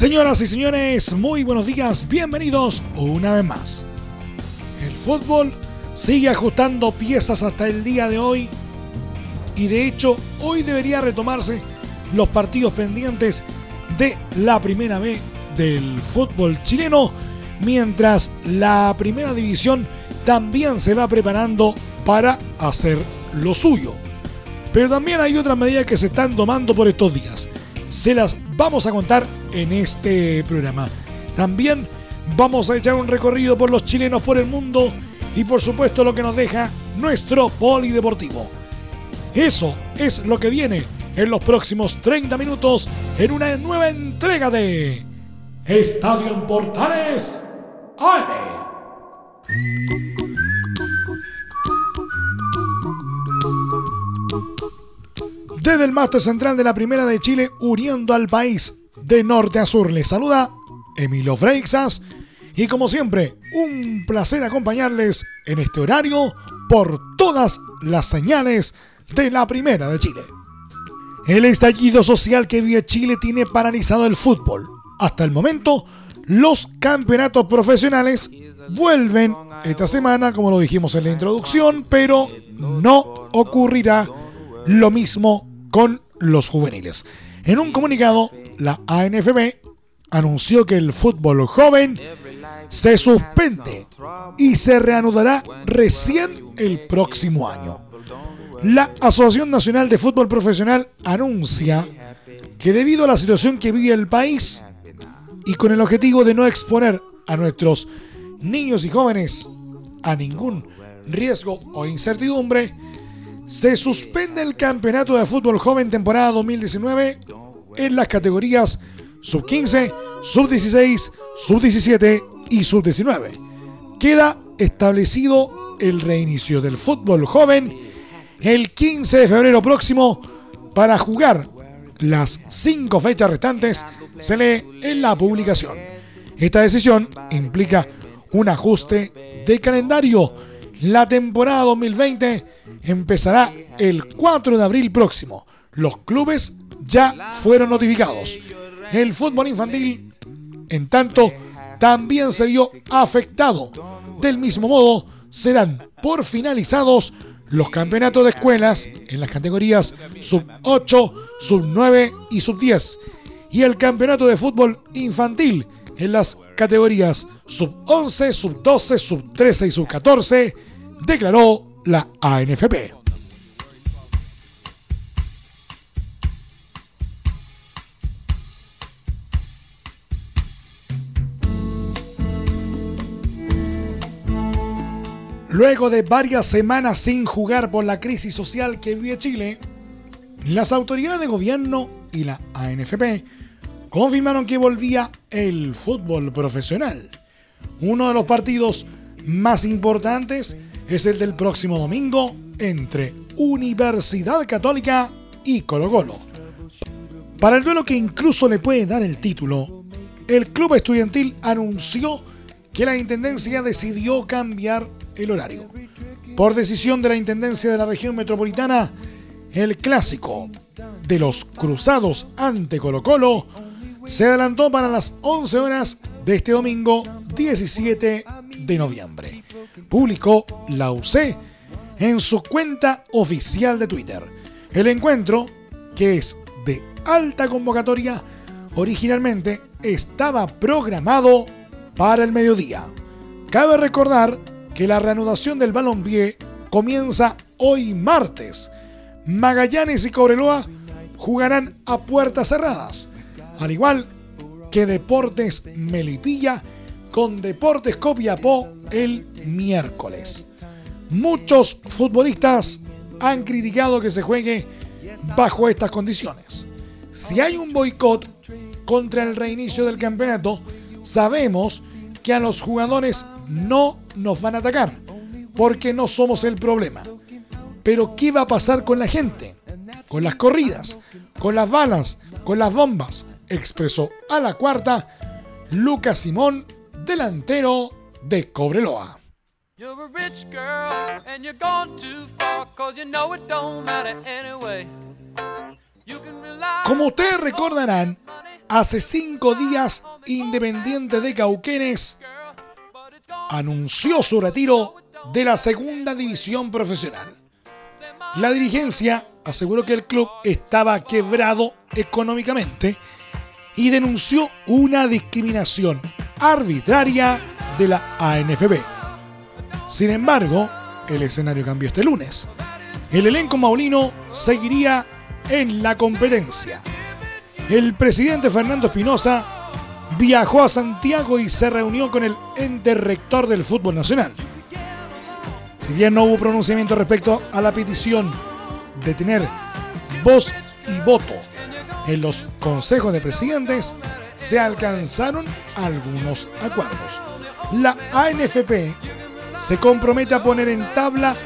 Señoras y señores, muy buenos días, bienvenidos una vez más. El fútbol sigue ajustando piezas hasta el día de hoy y de hecho hoy debería retomarse los partidos pendientes de la primera B del fútbol chileno, mientras la primera división también se va preparando para hacer lo suyo. Pero también hay otras medidas que se están tomando por estos días. Se las vamos a contar en este programa. También vamos a echar un recorrido por los chilenos por el mundo y por supuesto lo que nos deja nuestro polideportivo. Eso es lo que viene en los próximos 30 minutos en una nueva entrega de Estadio Portales AM. Desde el máster central de la Primera de Chile, uniendo al país de norte a sur. Les saluda Emilio Freixas y como siempre, un placer acompañarles en este horario por todas las señales de la Primera de Chile. El estallido social que vive Chile tiene paralizado el fútbol. Hasta el momento, los campeonatos profesionales vuelven esta semana, como lo dijimos en la introducción, pero no ocurrirá lo mismo con los juveniles. En un comunicado, la ANFB anunció que el fútbol joven se suspende y se reanudará recién el próximo año. La Asociación Nacional de Fútbol Profesional anuncia que debido a la situación que vive el país y con el objetivo de no exponer a nuestros niños y jóvenes a ningún riesgo o incertidumbre, se suspende el campeonato de fútbol joven temporada 2019 en las categorías sub-15, sub-16, sub-17 y sub-19. Queda establecido el reinicio del fútbol joven el 15 de febrero próximo para jugar las cinco fechas restantes, se lee en la publicación. Esta decisión implica un ajuste de calendario. La temporada 2020 empezará el 4 de abril próximo. Los clubes ya fueron notificados. El fútbol infantil, en tanto, también se vio afectado. Del mismo modo, serán por finalizados los campeonatos de escuelas en las categorías sub 8, sub 9 y sub 10 y el campeonato de fútbol infantil en las categorías sub 11, sub 12, sub 13 y sub 14, declaró la ANFP. Luego de varias semanas sin jugar por la crisis social que vive Chile, las autoridades de gobierno y la ANFP confirmaron que volvía el fútbol profesional. Uno de los partidos más importantes es el del próximo domingo entre Universidad Católica y Colo Colo. Para el duelo que incluso le puede dar el título, el club estudiantil anunció que la Intendencia decidió cambiar el horario. Por decisión de la Intendencia de la región metropolitana, el clásico de los Cruzados ante Colo Colo se adelantó para las 11 horas de este domingo 17 de noviembre. Publicó la UC en su cuenta oficial de Twitter. El encuentro, que es de alta convocatoria, originalmente estaba programado para el mediodía. Cabe recordar que la reanudación del balompié comienza hoy martes. Magallanes y Cobreloa jugarán a puertas cerradas, al igual que Deportes Melipilla con Deportes Copiapó el miércoles. Muchos futbolistas han criticado que se juegue bajo estas condiciones. Si hay un boicot, contra el reinicio del campeonato, sabemos que a los jugadores no nos van a atacar, porque no somos el problema. Pero ¿qué va a pasar con la gente? Con las corridas, con las balas, con las bombas, expresó a la cuarta Lucas Simón, delantero de Cobreloa. Como ustedes recordarán, hace cinco días Independiente de Cauquenes anunció su retiro de la segunda división profesional. La dirigencia aseguró que el club estaba quebrado económicamente y denunció una discriminación arbitraria de la ANFB. Sin embargo, el escenario cambió este lunes. El elenco maulino seguiría en la competencia. El presidente Fernando Espinosa viajó a Santiago y se reunió con el ente rector del fútbol nacional. Si bien no hubo pronunciamiento respecto a la petición de tener voz y voto en los consejos de presidentes, se alcanzaron algunos acuerdos. La ANFP se compromete a poner en tabla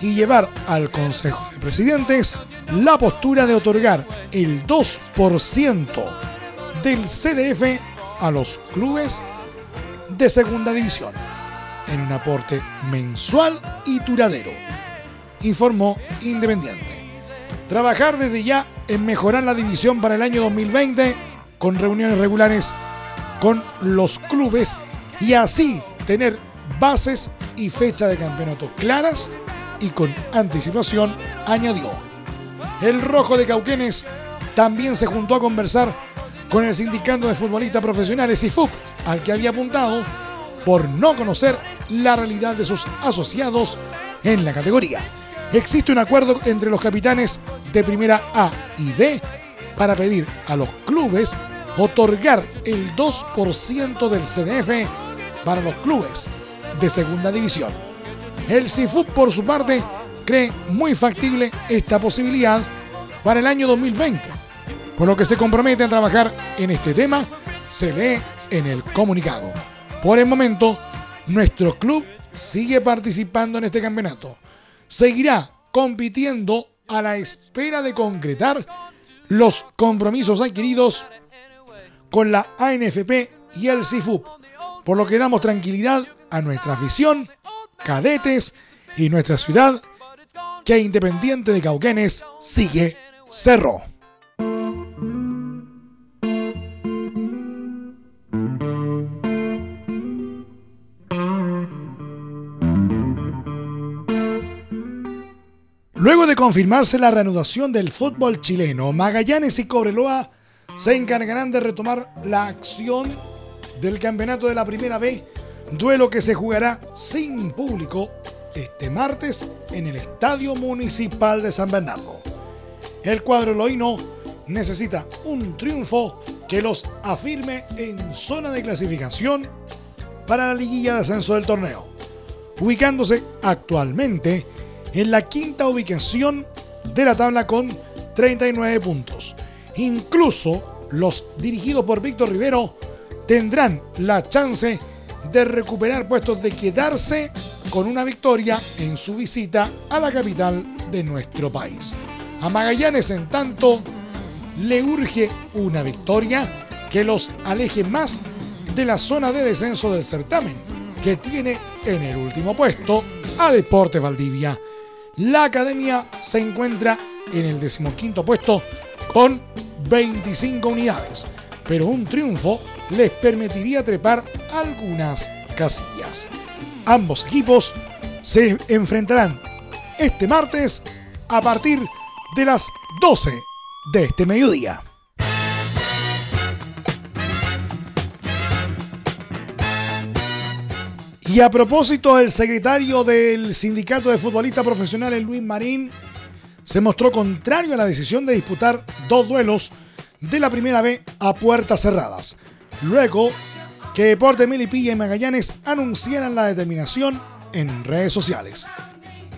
y llevar al Consejo de Presidentes la postura de otorgar el 2% del CDF a los clubes de segunda división en un aporte mensual y duradero, informó Independiente. Trabajar desde ya en mejorar la división para el año 2020 con reuniones regulares con los clubes y así tener bases y fecha de campeonato claras y con anticipación, añadió. El Rojo de Cauquenes también se juntó a conversar con el sindicato de futbolistas profesionales IFUP, al que había apuntado por no conocer la realidad de sus asociados en la categoría. Existe un acuerdo entre los capitanes de primera A y B para pedir a los clubes otorgar el 2% del CDF para los clubes de segunda división. El CIFUP, por su parte, cree muy factible esta posibilidad para el año 2020, por lo que se compromete a trabajar en este tema, se lee en el comunicado. Por el momento, nuestro club sigue participando en este campeonato. Seguirá compitiendo a la espera de concretar los compromisos adquiridos con la ANFP y el CIFUP, por lo que damos tranquilidad a nuestra afición, cadetes y nuestra ciudad, que Independiente de Cauquenes sigue cerro. Luego de confirmarse la reanudación del fútbol chileno, Magallanes y Cobreloa se encargarán de retomar la acción del campeonato de la Primera B, duelo que se jugará sin público este martes en el Estadio Municipal de San Bernardo. El cuadro loíno necesita un triunfo que los afirme en zona de clasificación para la liguilla de ascenso del torneo, ubicándose actualmente en la quinta ubicación de la tabla con 39 puntos. Incluso los dirigidos por Víctor Rivero tendrán la chance de recuperar puestos de quedarse con una victoria en su visita a la capital de nuestro país. A Magallanes, en tanto, le urge una victoria que los aleje más de la zona de descenso del certamen, que tiene en el último puesto a Deporte Valdivia la academia se encuentra en el decimoquinto puesto con 25 unidades, pero un triunfo les permitiría trepar algunas casillas. Ambos equipos se enfrentarán este martes a partir de las 12 de este mediodía. Y a propósito, el secretario del Sindicato de Futbolistas Profesionales, Luis Marín, se mostró contrario a la decisión de disputar dos duelos de la primera B a puertas cerradas. Luego que Deporte Melipilla y Magallanes anunciaran la determinación en redes sociales.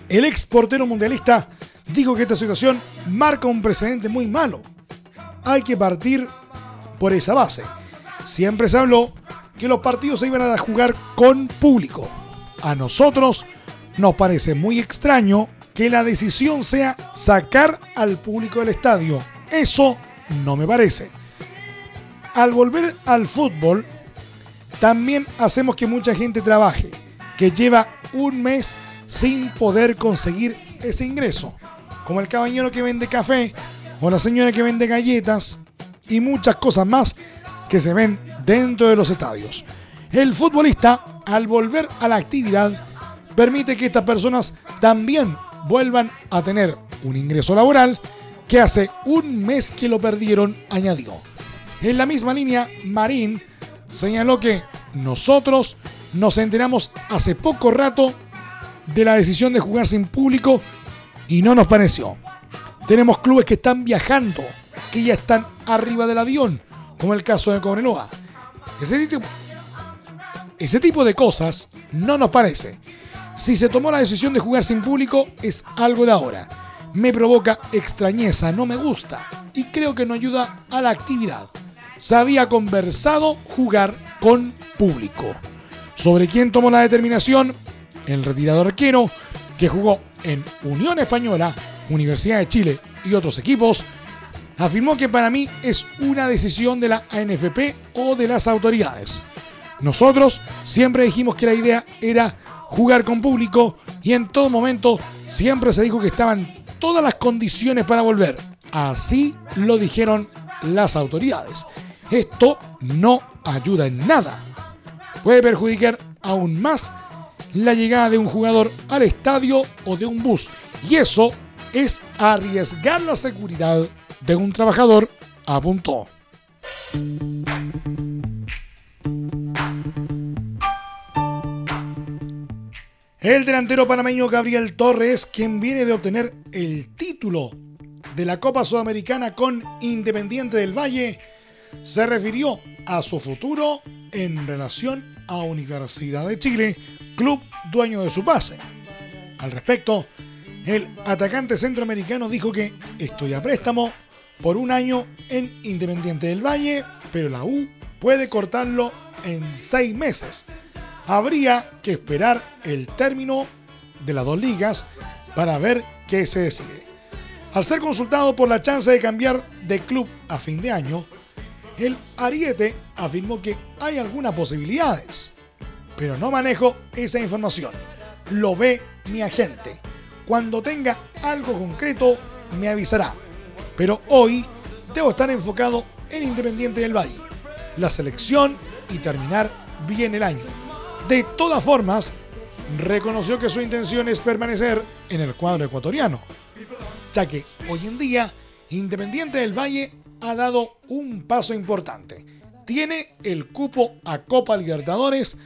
El ex portero mundialista dijo que esta situación marca un precedente muy malo. Hay que partir por esa base. Siempre se habló que los partidos se iban a jugar con público. A nosotros nos parece muy extraño que la decisión sea sacar al público del estadio. Eso no me parece. Al volver al fútbol, también hacemos que mucha gente trabaje, que lleva un mes sin poder conseguir ese ingreso, como el caballero que vende café o la señora que vende galletas y muchas cosas más que se ven dentro de los estadios. El futbolista, al volver a la actividad, permite que estas personas también vuelvan a tener un ingreso laboral que hace un mes que lo perdieron, añadió. En la misma línea, Marín señaló que nosotros nos enteramos hace poco rato de la decisión de jugar sin público y no nos pareció. Tenemos clubes que están viajando, que ya están arriba del avión, como el caso de Cobreloa. Ese tipo, ese tipo de cosas no nos parece. Si se tomó la decisión de jugar sin público, es algo de ahora. Me provoca extrañeza, no me gusta y creo que no ayuda a la actividad. Se había conversado jugar con público. Sobre quién tomó la determinación, el retirado arquero, que jugó en Unión Española, Universidad de Chile y otros equipos, afirmó que para mí es una decisión de la ANFP o de las autoridades. Nosotros siempre dijimos que la idea era jugar con público y en todo momento siempre se dijo que estaban todas las condiciones para volver. Así lo dijeron las autoridades. Esto no ayuda en nada. Puede perjudicar aún más la llegada de un jugador al estadio o de un bus. Y eso es arriesgar la seguridad de un trabajador, apuntó. El delantero panameño Gabriel Torres, quien viene de obtener el título de la Copa Sudamericana con Independiente del Valle, se refirió a su futuro en relación a Universidad de Chile, club dueño de su pase. Al respecto, el atacante centroamericano dijo que estoy a préstamo por un año en Independiente del Valle, pero la U puede cortarlo en seis meses. Habría que esperar el término de las dos ligas para ver qué se decide. Al ser consultado por la chance de cambiar de club a fin de año, el Ariete afirmó que hay algunas posibilidades, pero no manejo esa información. Lo ve mi agente. Cuando tenga algo concreto, me avisará. Pero hoy debo estar enfocado en Independiente del Valle, la selección y terminar bien el año. De todas formas, reconoció que su intención es permanecer en el cuadro ecuatoriano, ya que hoy en día Independiente del Valle ha dado un paso importante. Tiene el cupo a Copa Libertadores,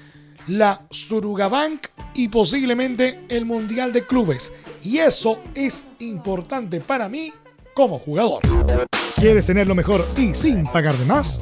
la Surugabank y posiblemente el Mundial de Clubes. Y eso es importante para mí como jugador. ¿Quieres tener lo mejor y sin pagar de más?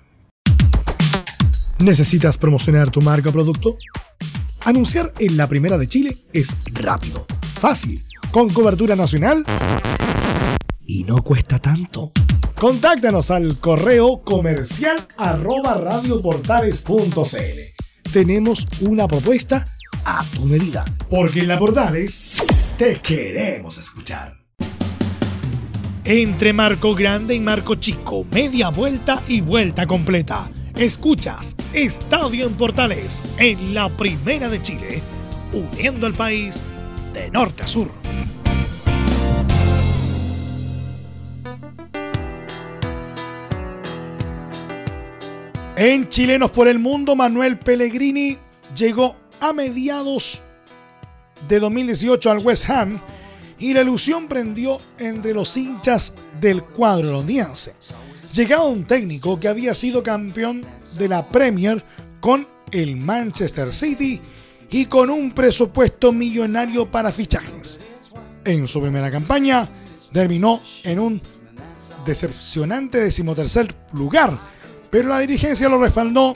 ¿Necesitas promocionar tu marca o producto? Anunciar en la Primera de Chile es rápido, fácil, con cobertura nacional y no cuesta tanto. Contáctanos al correo comercial arroba radioportales.cl. Tenemos una propuesta a tu medida, porque en la Portales te queremos escuchar. Entre marco grande y marco chico, media vuelta y vuelta completa Escuchas Estadio en Portales en la Primera de Chile, uniendo al país de norte a sur. En Chilenos por el Mundo, Manuel Pellegrini llegó a mediados de 2018 al West Ham y la ilusión prendió entre los hinchas del cuadro londinense. Llegaba un técnico que había sido campeón de la Premier con el Manchester City y con un presupuesto millonario para fichajes. En su primera campaña terminó en un decepcionante decimotercer lugar, pero la dirigencia lo respaldó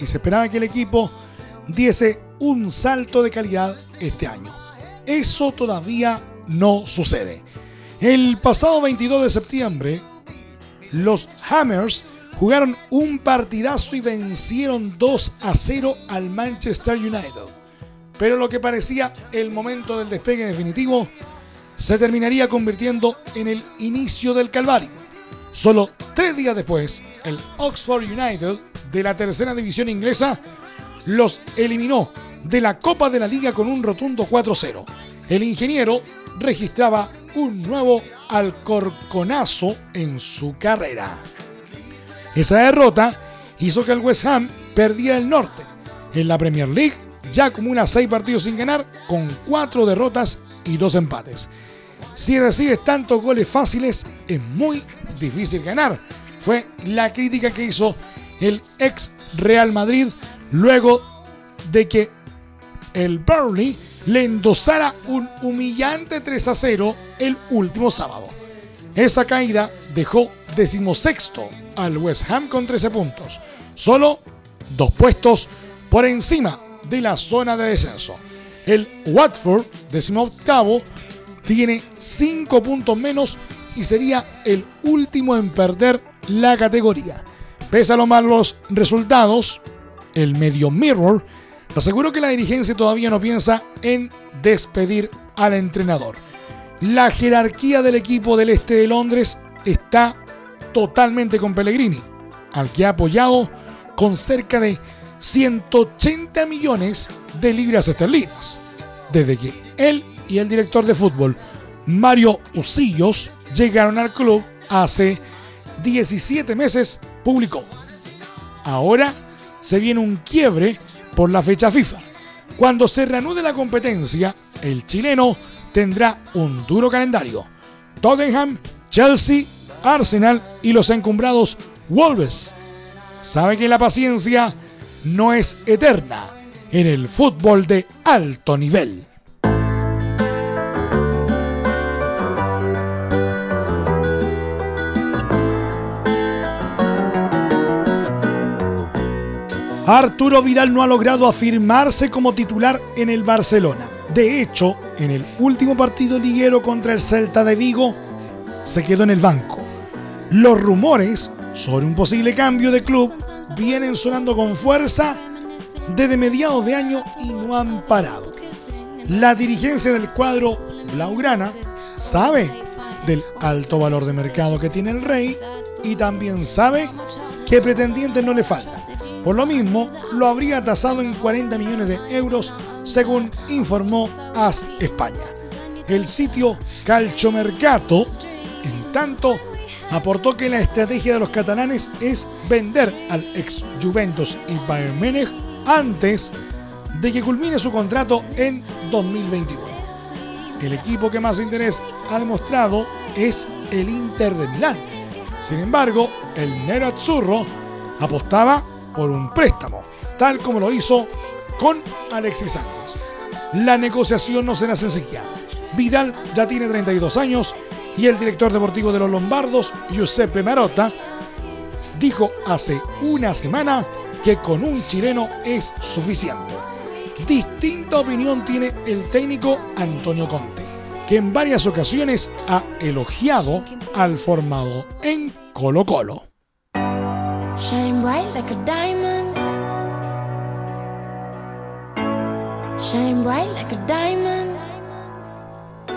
y se esperaba que el equipo diese un salto de calidad este año. Eso todavía no sucede. El pasado 22 de septiembre, los Hammers jugaron un partidazo y vencieron 2 a 0 al Manchester United. Pero lo que parecía el momento del despegue definitivo se terminaría convirtiendo en el inicio del Calvario. Solo tres días después, el Oxford United de la tercera división inglesa los eliminó de la Copa de la Liga con un rotundo 4-0. El ingeniero registraba un nuevo alcorconazo en su carrera. Esa derrota hizo que el West Ham perdiera el norte. En la Premier League ya acumula seis partidos sin ganar con cuatro derrotas y dos empates. Si recibes tantos goles fáciles es muy difícil ganar. Fue la crítica que hizo el ex Real Madrid luego de que el Burnley le endosara un humillante 3 a 0 el último sábado. Esa caída dejó decimosexto al West Ham con 13 puntos, solo dos puestos por encima de la zona de descenso. El Watford, decimoctavo, tiene 5 puntos menos y sería el último en perder la categoría. Pese a los malos resultados, el medio Mirror aseguró que la dirigencia todavía no piensa en despedir al entrenador. La jerarquía del equipo del este de Londres está totalmente con Pellegrini, al que ha apoyado con cerca de 180 millones de libras esterlinas, desde que él y el director de fútbol, Mario Usillos, llegaron al club hace 17 meses, publicó. Ahora se viene un quiebre por la fecha FIFA. Cuando se reanude la competencia, el chileno tendrá un duro calendario. Tottenham, Chelsea, Arsenal y los encumbrados Wolves. Sabe que la paciencia no es eterna en el fútbol de alto nivel. Arturo Vidal no ha logrado afirmarse como titular en el Barcelona. De hecho, en el último partido liguero contra el Celta de Vigo, se quedó en el banco. Los rumores sobre un posible cambio de club vienen sonando con fuerza desde mediados de año y no han parado. La dirigencia del cuadro Blaugrana sabe del alto valor de mercado que tiene el Rey y también sabe que pretendientes no le faltan. Por lo mismo, lo habría tasado en 40 millones de euros, según informó AS España. El sitio Calchomercato, en tanto, aportó que la estrategia de los catalanes es vender al ex Juventus y Bayern antes de que culmine su contrato en 2021. El equipo que más interés ha demostrado es el Inter de Milán. Sin embargo, el Nero Azzurro apostaba por un préstamo, tal como lo hizo con Alexis Sánchez. La negociación no será sencilla. Vidal ya tiene 32 años y el director deportivo de los Lombardos, Giuseppe Marotta, dijo hace una semana que con un chileno es suficiente. Distinta opinión tiene el técnico Antonio Conte, que en varias ocasiones ha elogiado al formado en Colo Colo. Shine bright like a diamond. Shine bright like a diamond.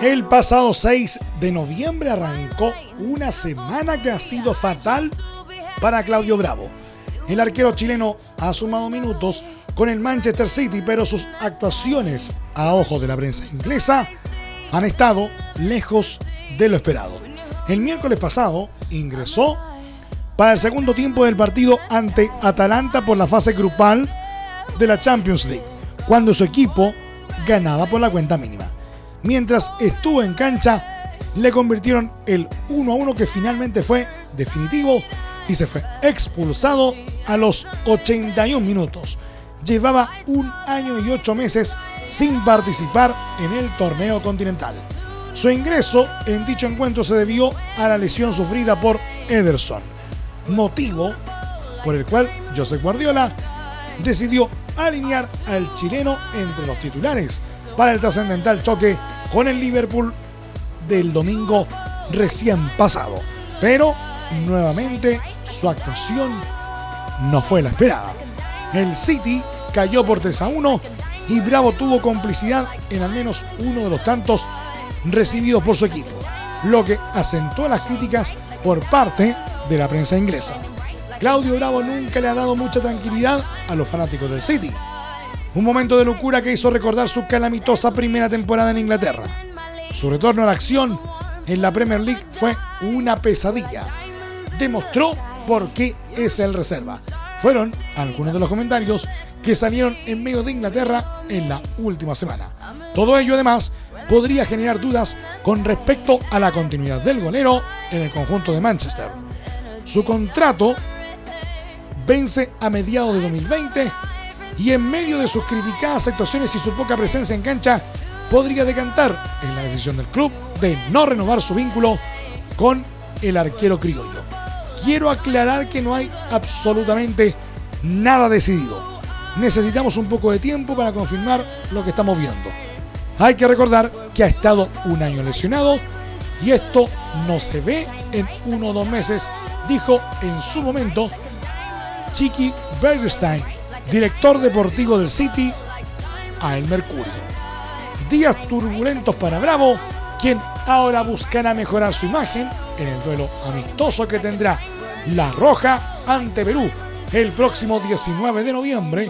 El pasado 6 de noviembre arrancó una semana que ha sido fatal para Claudio Bravo. El arquero chileno ha sumado minutos con el Manchester City, pero sus actuaciones a ojos de la prensa inglesa han estado lejos de lo esperado. El miércoles pasado ingresó para el segundo tiempo del partido ante Atalanta por la fase grupal de la Champions League, cuando su equipo ganaba por la cuenta mínima. Mientras estuvo en cancha, le convirtieron el 1 a 1 que finalmente fue definitivo y se fue expulsado a los 81 minutos. Llevaba un año y ocho meses sin participar en el torneo continental. Su ingreso en dicho encuentro se debió a la lesión sufrida por Ederson, motivo por el cual Josep Guardiola decidió alinear al chileno entre los titulares para el trascendental choque con el Liverpool del domingo recién pasado. Pero nuevamente su actuación no fue la esperada. El City cayó por 3 a 1 y Bravo tuvo complicidad en al menos uno de los tantos recibidos por su equipo, lo que acentuó las críticas por parte de la prensa inglesa. Claudio Bravo nunca le ha dado mucha tranquilidad a los fanáticos del City. Un momento de locura que hizo recordar su calamitosa primera temporada en Inglaterra. Su retorno a la acción en la Premier League fue una pesadilla. Demostró por qué es el reserva. Fueron algunos de los comentarios que salieron en medio de Inglaterra en la última semana. Todo ello además podría generar dudas con respecto a la continuidad del golero en el conjunto de Manchester. Su contrato vence a mediados de 2020 y en medio de sus criticadas actuaciones y su poca presencia en cancha, podría decantar en la decisión del club de no renovar su vínculo con el arquero criollo. Quiero aclarar que no hay absolutamente nada decidido. Necesitamos un poco de tiempo para confirmar lo que estamos viendo. Hay que recordar que ha estado un año lesionado y esto no se ve en uno o dos meses, dijo en su momento Chiqui Bergstein, director deportivo del City, a El Mercurio días turbulentos para Bravo, quien ahora buscará mejorar su imagen en el duelo amistoso que tendrá La Roja ante Perú el próximo 19 de noviembre,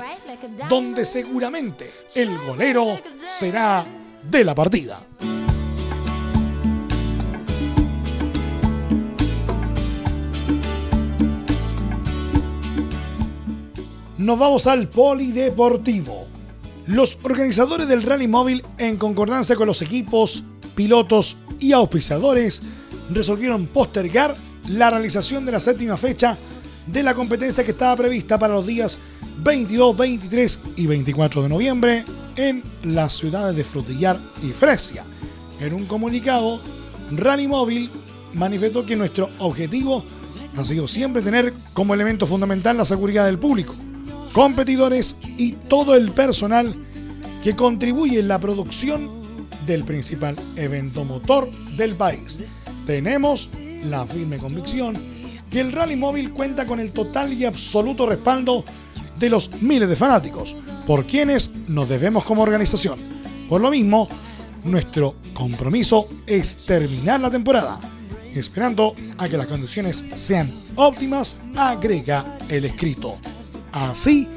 donde seguramente el golero será de la partida. Nos vamos al polideportivo. Los organizadores del rally móvil, en concordancia con los equipos, pilotos y auspiciadores, resolvieron postergar la realización de la séptima fecha de la competencia que estaba prevista para los días 22, 23 y 24 de noviembre en las ciudades de Frutillar y Fresia. En un comunicado, Rally Móvil manifestó que nuestro objetivo ha sido siempre tener como elemento fundamental la seguridad del público competidores y todo el personal que contribuye en la producción del principal evento motor del país. Tenemos la firme convicción que el Rally Móvil cuenta con el total y absoluto respaldo de los miles de fanáticos, por quienes nos debemos como organización. Por lo mismo, nuestro compromiso es terminar la temporada, esperando a que las condiciones sean óptimas, agrega el escrito. Así,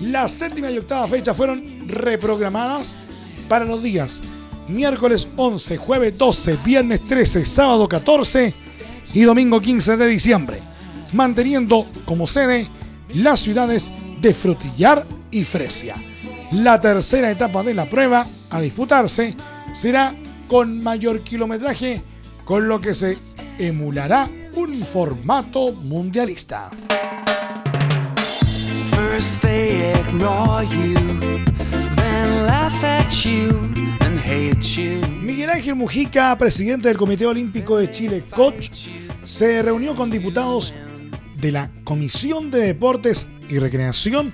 la séptima y octava fecha fueron reprogramadas para los días miércoles 11, jueves 12, viernes 13, sábado 14 y domingo 15 de diciembre, manteniendo como sede las ciudades de Frutillar y Fresia. La tercera etapa de la prueba a disputarse será con mayor kilometraje, con lo que se emulará un formato mundialista. Miguel Ángel Mujica, presidente del Comité Olímpico de Chile, coach, se reunió con diputados de la Comisión de Deportes y Recreación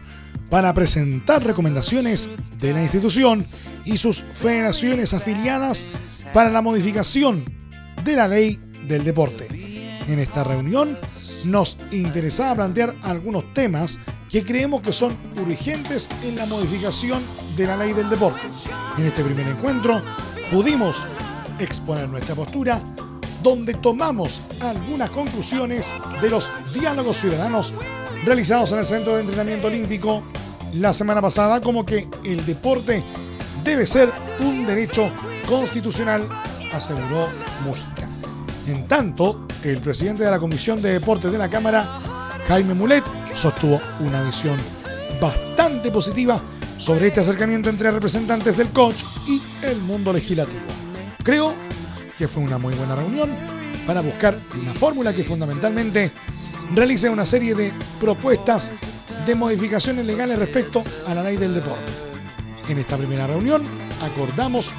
para presentar recomendaciones de la institución y sus federaciones afiliadas para la modificación de la ley del deporte. En esta reunión nos interesaba plantear algunos temas que creemos que son urgentes en la modificación de la ley del deporte. En este primer encuentro pudimos exponer nuestra postura donde tomamos algunas conclusiones de los diálogos ciudadanos realizados en el Centro de Entrenamiento Olímpico la semana pasada como que el deporte debe ser un derecho constitucional, aseguró Mujica. En tanto, el presidente de la Comisión de Deportes de la Cámara, Jaime Mulet, sostuvo una visión bastante positiva sobre este acercamiento entre representantes del coach y el mundo legislativo. Creo que fue una muy buena reunión para buscar una fórmula que fundamentalmente realice una serie de propuestas de modificaciones legales respecto a la ley del deporte. En esta primera reunión acordamos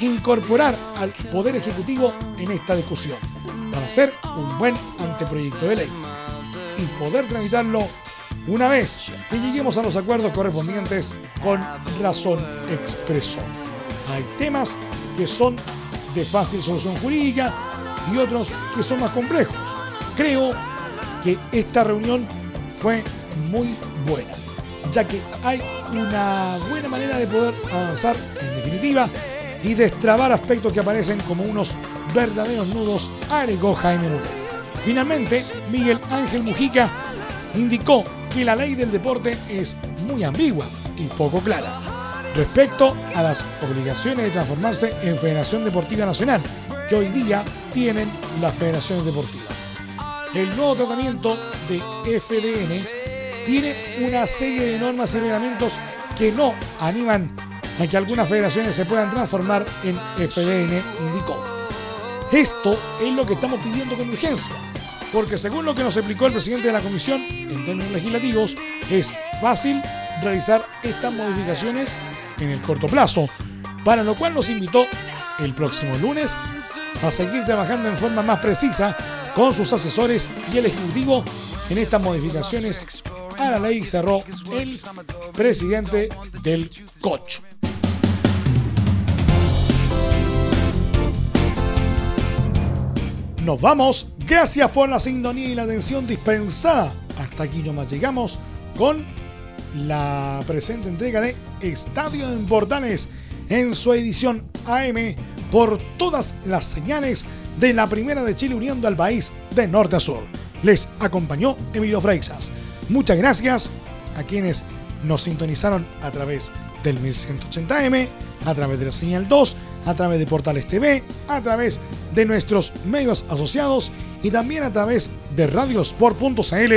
incorporar al Poder Ejecutivo en esta discusión para hacer un buen anteproyecto de ley y poder tramitarlo una vez que lleguemos a los acuerdos correspondientes con razón expreso. Hay temas que son de fácil solución jurídica y otros que son más complejos. Creo que esta reunión fue muy buena, ya que hay una buena manera de poder avanzar en definitiva y destrabar aspectos que aparecen como unos verdaderos nudos, agregó Jaime Mulet. Finalmente, Miguel Ángel Mujica indicó que la ley del deporte es muy ambigua y poco clara respecto a las obligaciones de transformarse en Federación Deportiva Nacional, que hoy día tienen las federaciones deportivas. El nuevo tratamiento de FDN tiene una serie de normas y reglamentos que no animan a que algunas federaciones se puedan transformar en FDN, indicó. Esto es lo que estamos pidiendo con urgencia, porque según lo que nos explicó el presidente de la comisión en términos legislativos, es fácil realizar estas modificaciones en el corto plazo, para lo cual nos invitó el próximo lunes a seguir trabajando en forma más precisa con sus asesores y el Ejecutivo en estas modificaciones a la ley cerró el presidente del COCH. Nos vamos. Gracias por la sintonía y la atención dispensada. Hasta aquí nomás llegamos con la presente entrega de Estadio en Portales en su edición AM por todas las señales de la Primera de Chile uniendo al país de norte a sur. Les acompañó Emilio Freixas. Muchas gracias a quienes nos sintonizaron a través del 1180M, a través de la señal 2, a través de Portales TV, a través de nuestros medios asociados y también a través de radiosport.cl,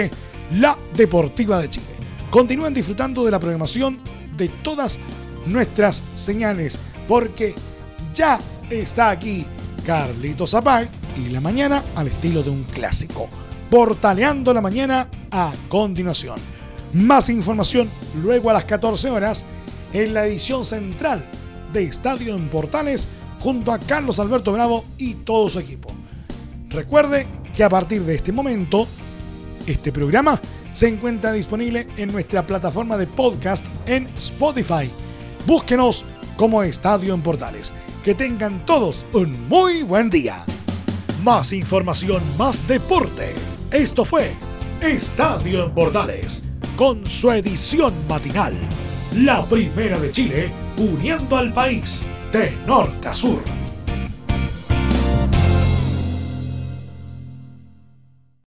la Deportiva de Chile. Continúen disfrutando de la programación de todas nuestras señales, porque ya está aquí Carlito Zapag y la mañana al estilo de un clásico. Portaleando la mañana a continuación. Más información luego a las 14 horas en la edición central de Estadio en Portales junto a Carlos Alberto Bravo y todo su equipo. Recuerde que a partir de este momento, este programa se encuentra disponible en nuestra plataforma de podcast en Spotify. Búsquenos como Estadio en Portales. Que tengan todos un muy buen día. Más información, más deporte. Esto fue Estadio en Portales, con su edición matinal. La primera de Chile, uniendo al país de norte a sur.